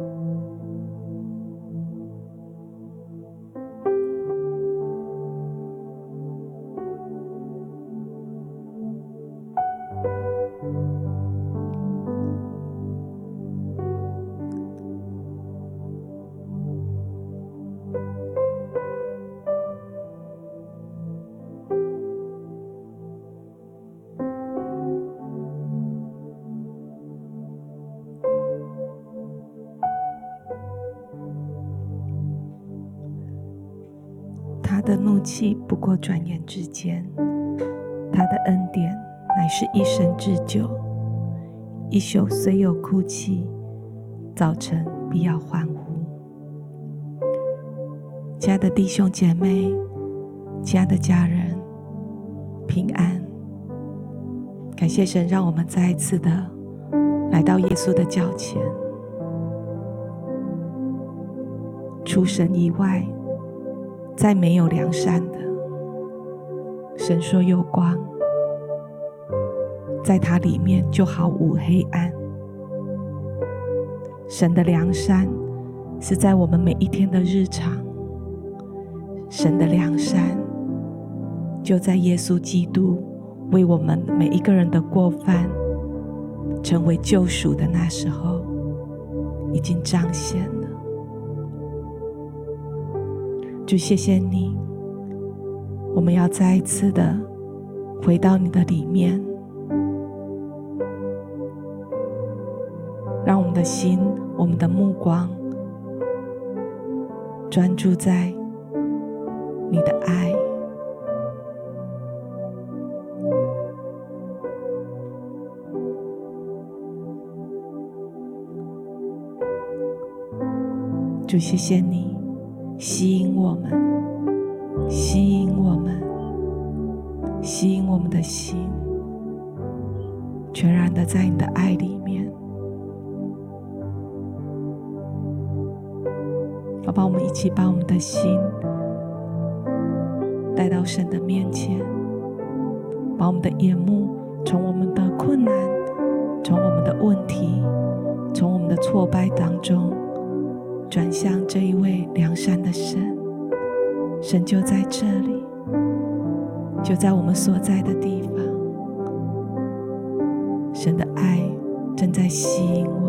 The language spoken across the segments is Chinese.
他气不过转眼之间，他的恩典乃是一生之久。一宿虽有哭泣，早晨必要欢呼。亲爱的弟兄姐妹，亲爱的家人，平安！感谢神，让我们再一次的来到耶稣的脚前，除神以外。再没有良善的，神说有光，在他里面就毫无黑暗。神的良善是在我们每一天的日常，神的良善就在耶稣基督为我们每一个人的过犯成为救赎的那时候，已经彰显。主，谢谢你，我们要再一次的回到你的里面，让我们的心、我们的目光专注在你的爱。主，谢谢你。吸引我们，吸引我们，吸引我们的心，全然的在你的爱里面。好吧，我们一起把我们的心带到神的面前，把我们的眼目从我们的困难、从我们的问题、从我们的挫败当中。转向这一位良善的神，神就在这里，就在我们所在的地方。神的爱正在吸引我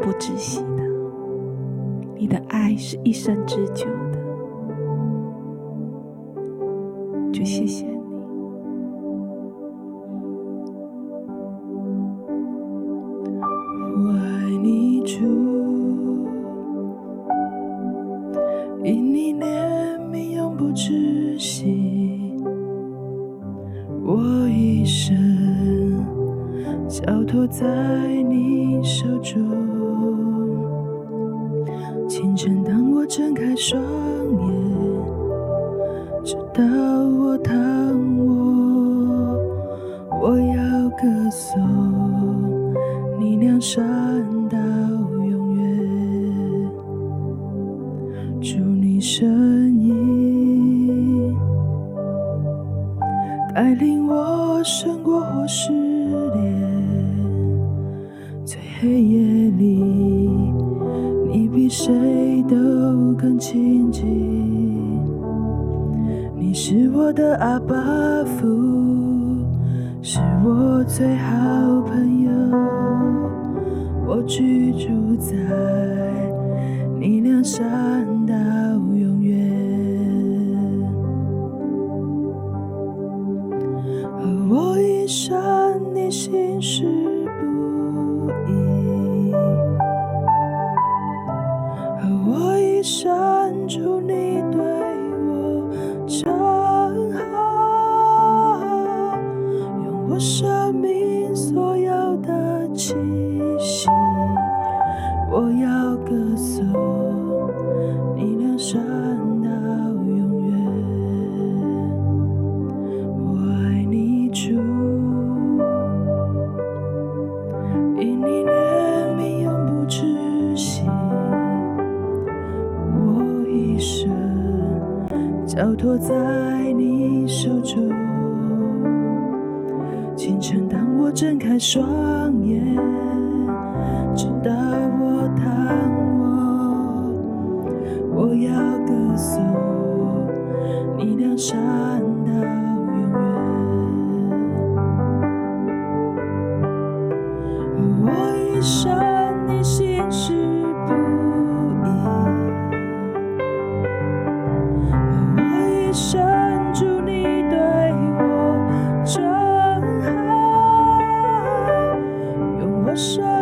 不止息的，你的爱是一生之久的。就谢谢你，我爱你主，因你怜悯永不止息，我一生交托在你手中。清晨当我睁开双眼。直到我躺卧，我要歌颂你良善到永远。祝你声音带领我胜过火试我的阿爸父，是我最好朋友。我居住在你良善到永远，和我一生你心事不移，和我一生祝你我说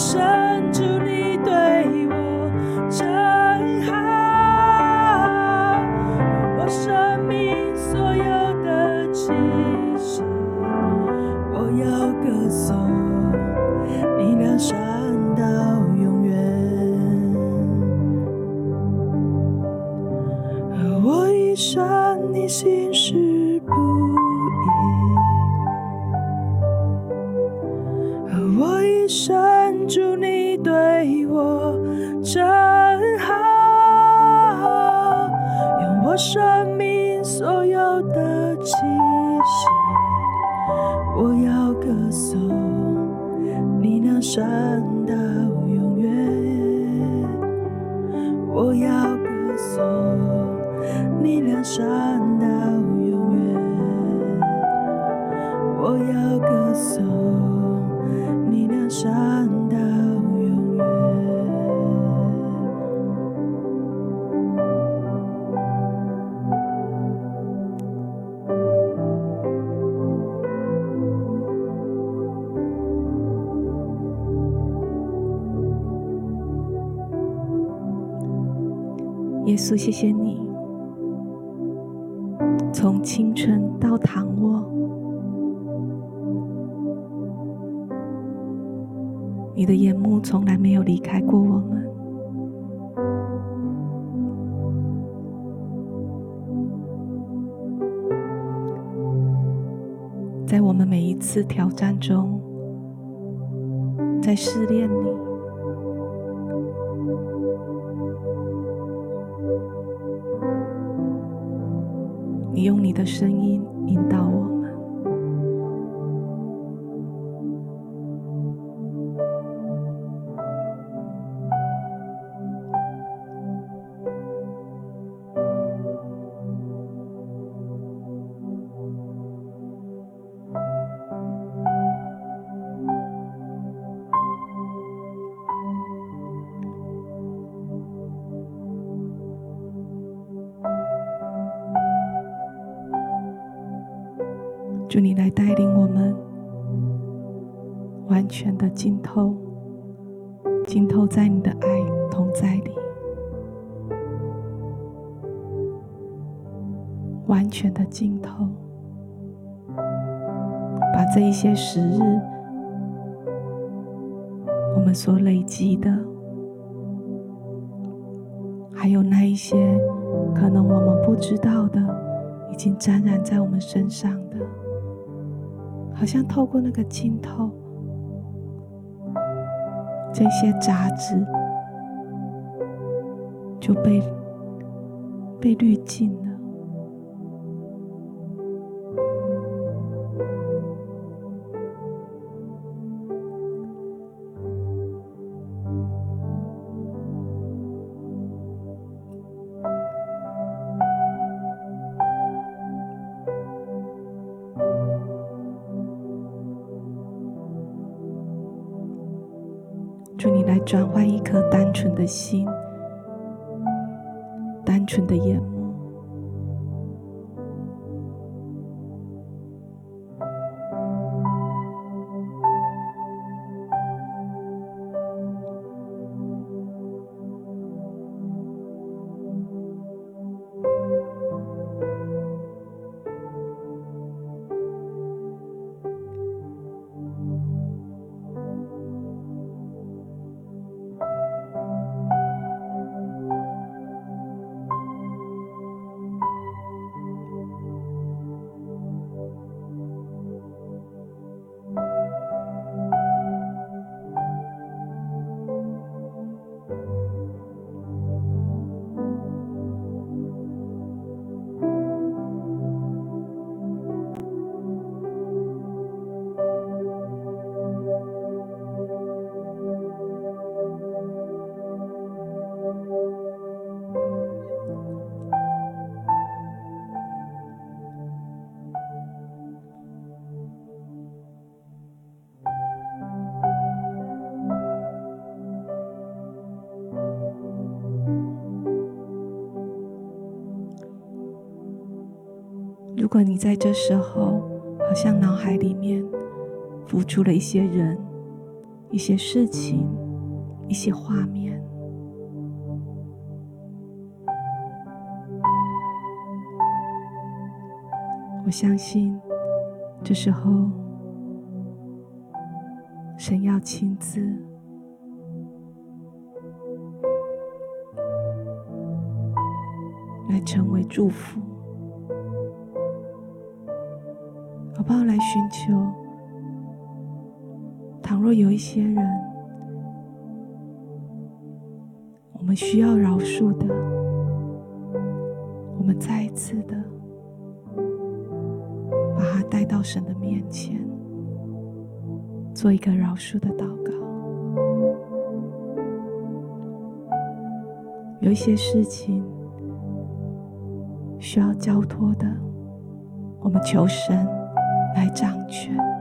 show. 耶稣，谢谢你，从清晨到躺卧，你的眼目从来没有离开过我们，在我们每一次挑战中，在试炼里。的声音。祝你来带领我们，完全的浸透，浸透在你的爱同在里，完全的浸透，把这一些时日，我们所累积的，还有那一些可能我们不知道的，已经沾染在我们身上。好像透过那个浸透，这些杂质就被被滤净了。祝你来转换一颗单纯的心，单纯的眼目。果你在这时候，好像脑海里面浮出了一些人、一些事情、一些画面，我相信这时候神要亲自来成为祝福。寻求。倘若有一些人，我们需要饶恕的，我们再一次的把他带到神的面前，做一个饶恕的祷告。有一些事情需要交托的，我们求神来掌权。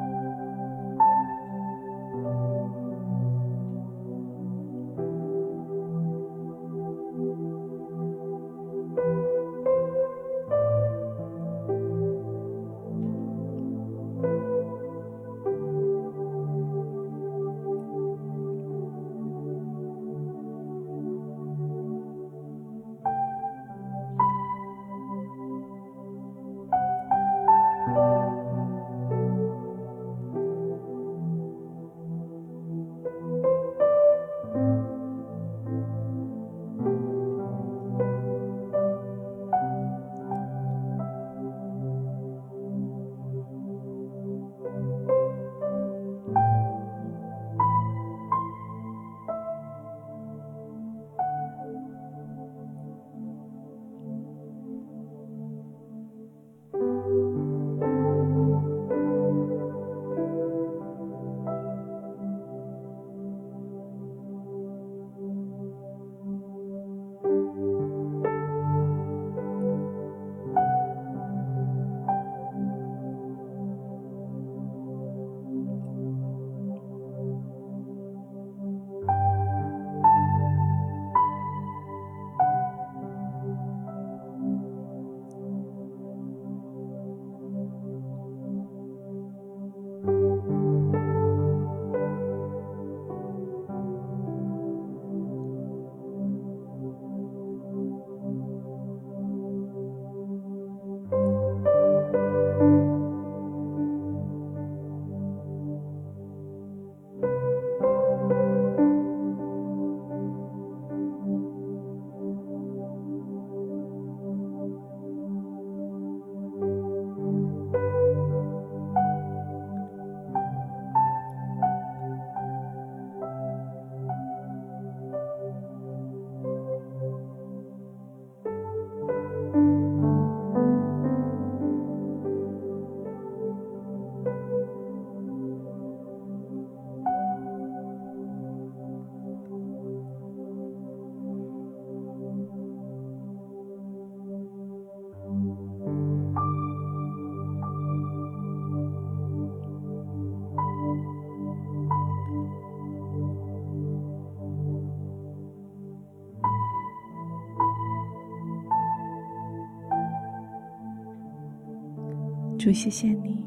主，谢谢你，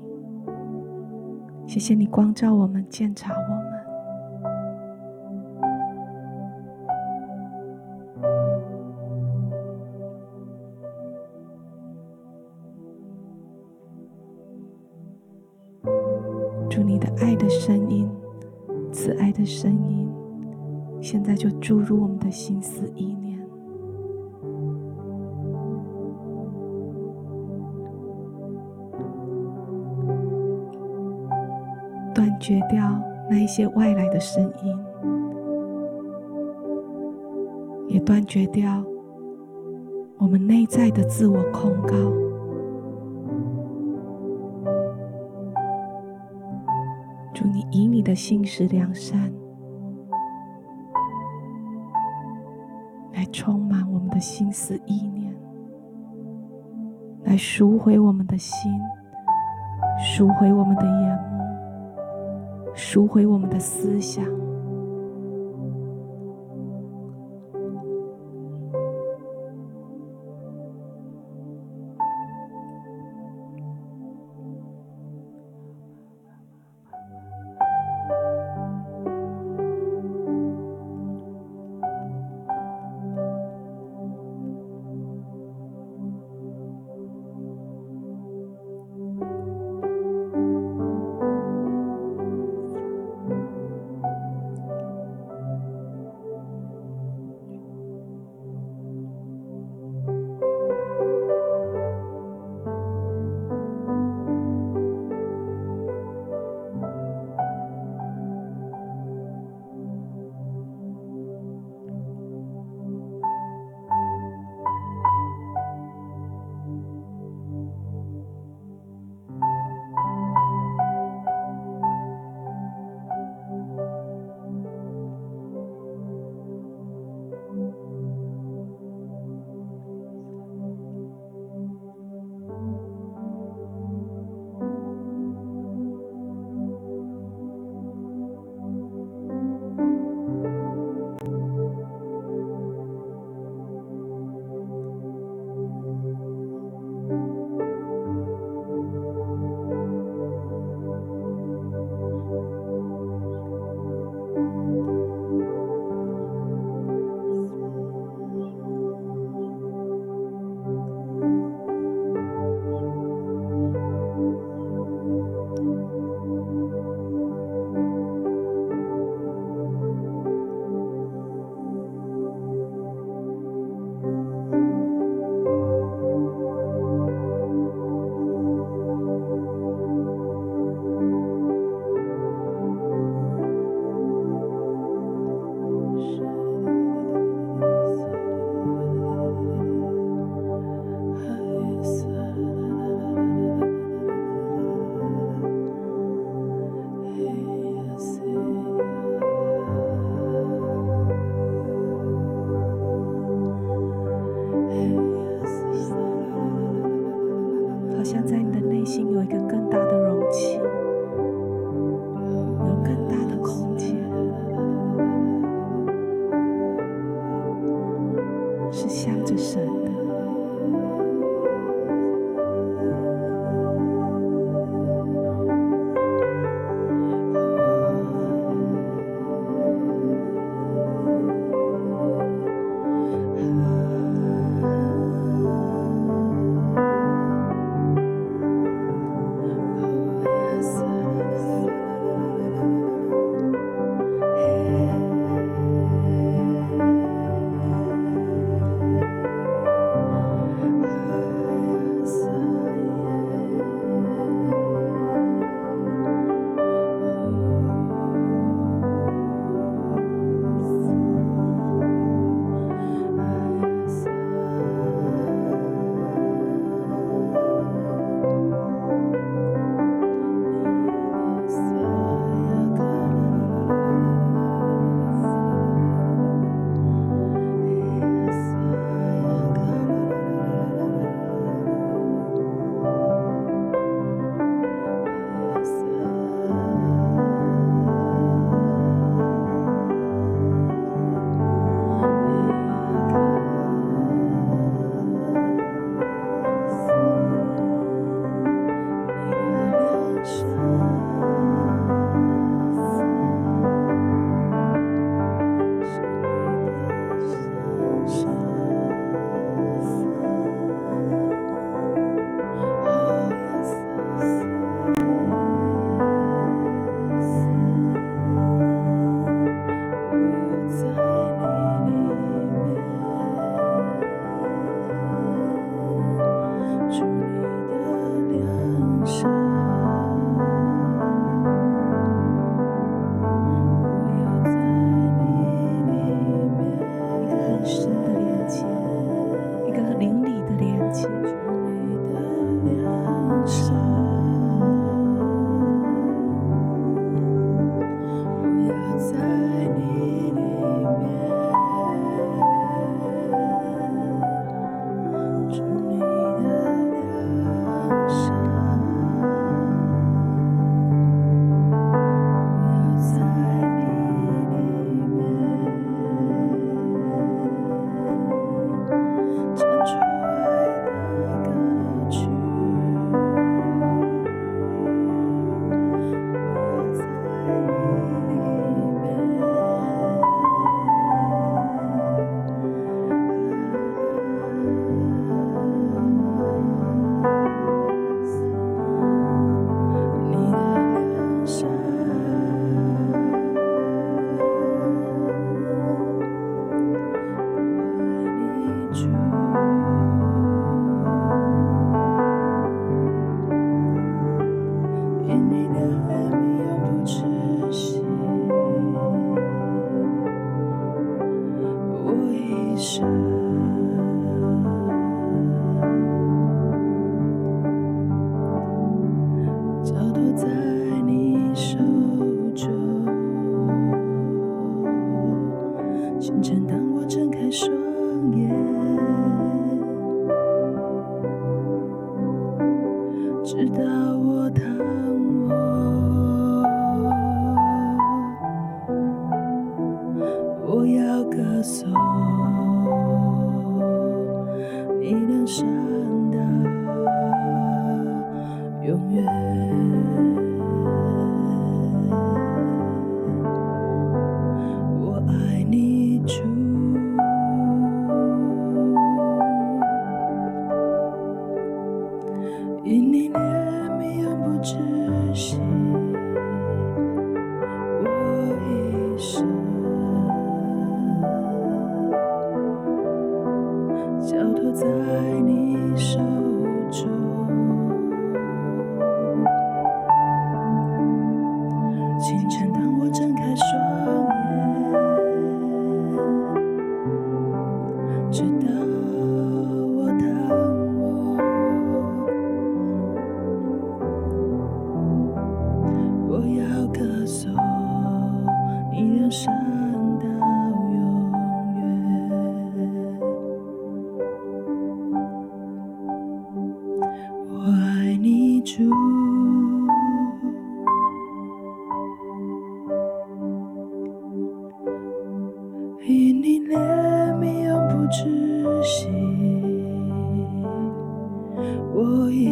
谢谢你光照我们，鉴察我。也断绝掉我们内在的自我控告。祝，你以你的信实良善来充满我们的心思意念，来赎回我们的心，赎回我们的眼目。赎回我们的思想。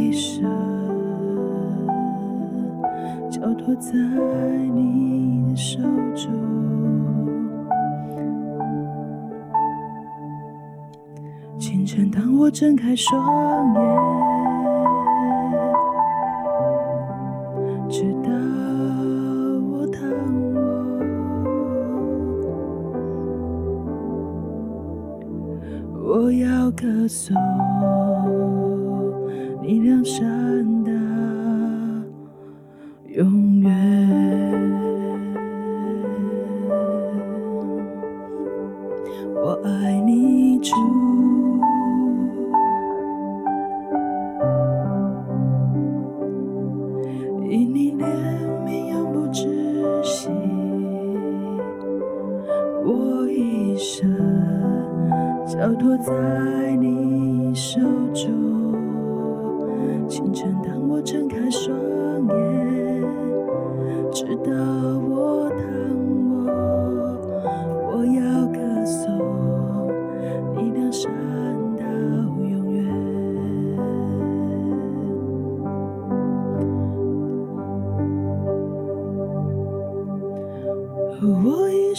一生交托在你的手中清晨当我睁开双眼直到我躺我我要歌颂一辆山。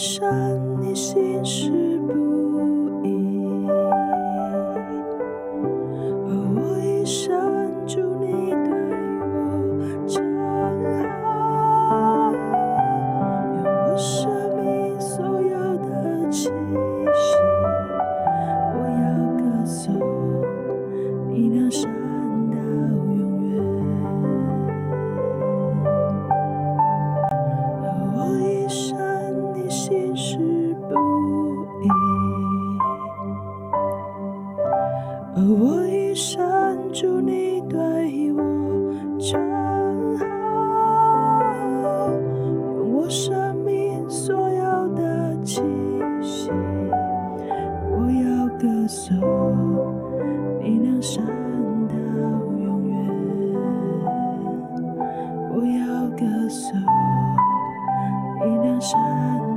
山。主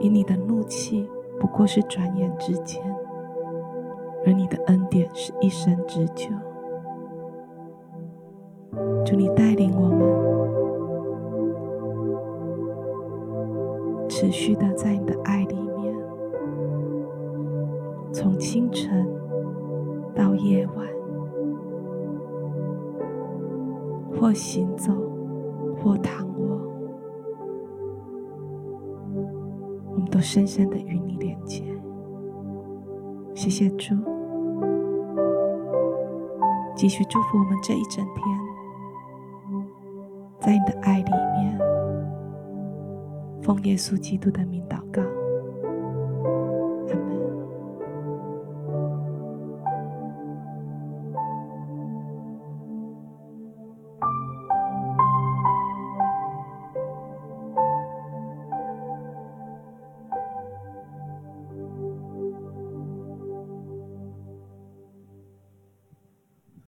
以你的怒气不过是转眼之间，而你的恩典是一生之久。祝你带领我们，持续的在你的爱里面，从清晨到夜晚。或行走，都深深的与你连接。谢谢主，继续祝福我们这一整天，在你的爱里面，奉耶稣基督的名祷告。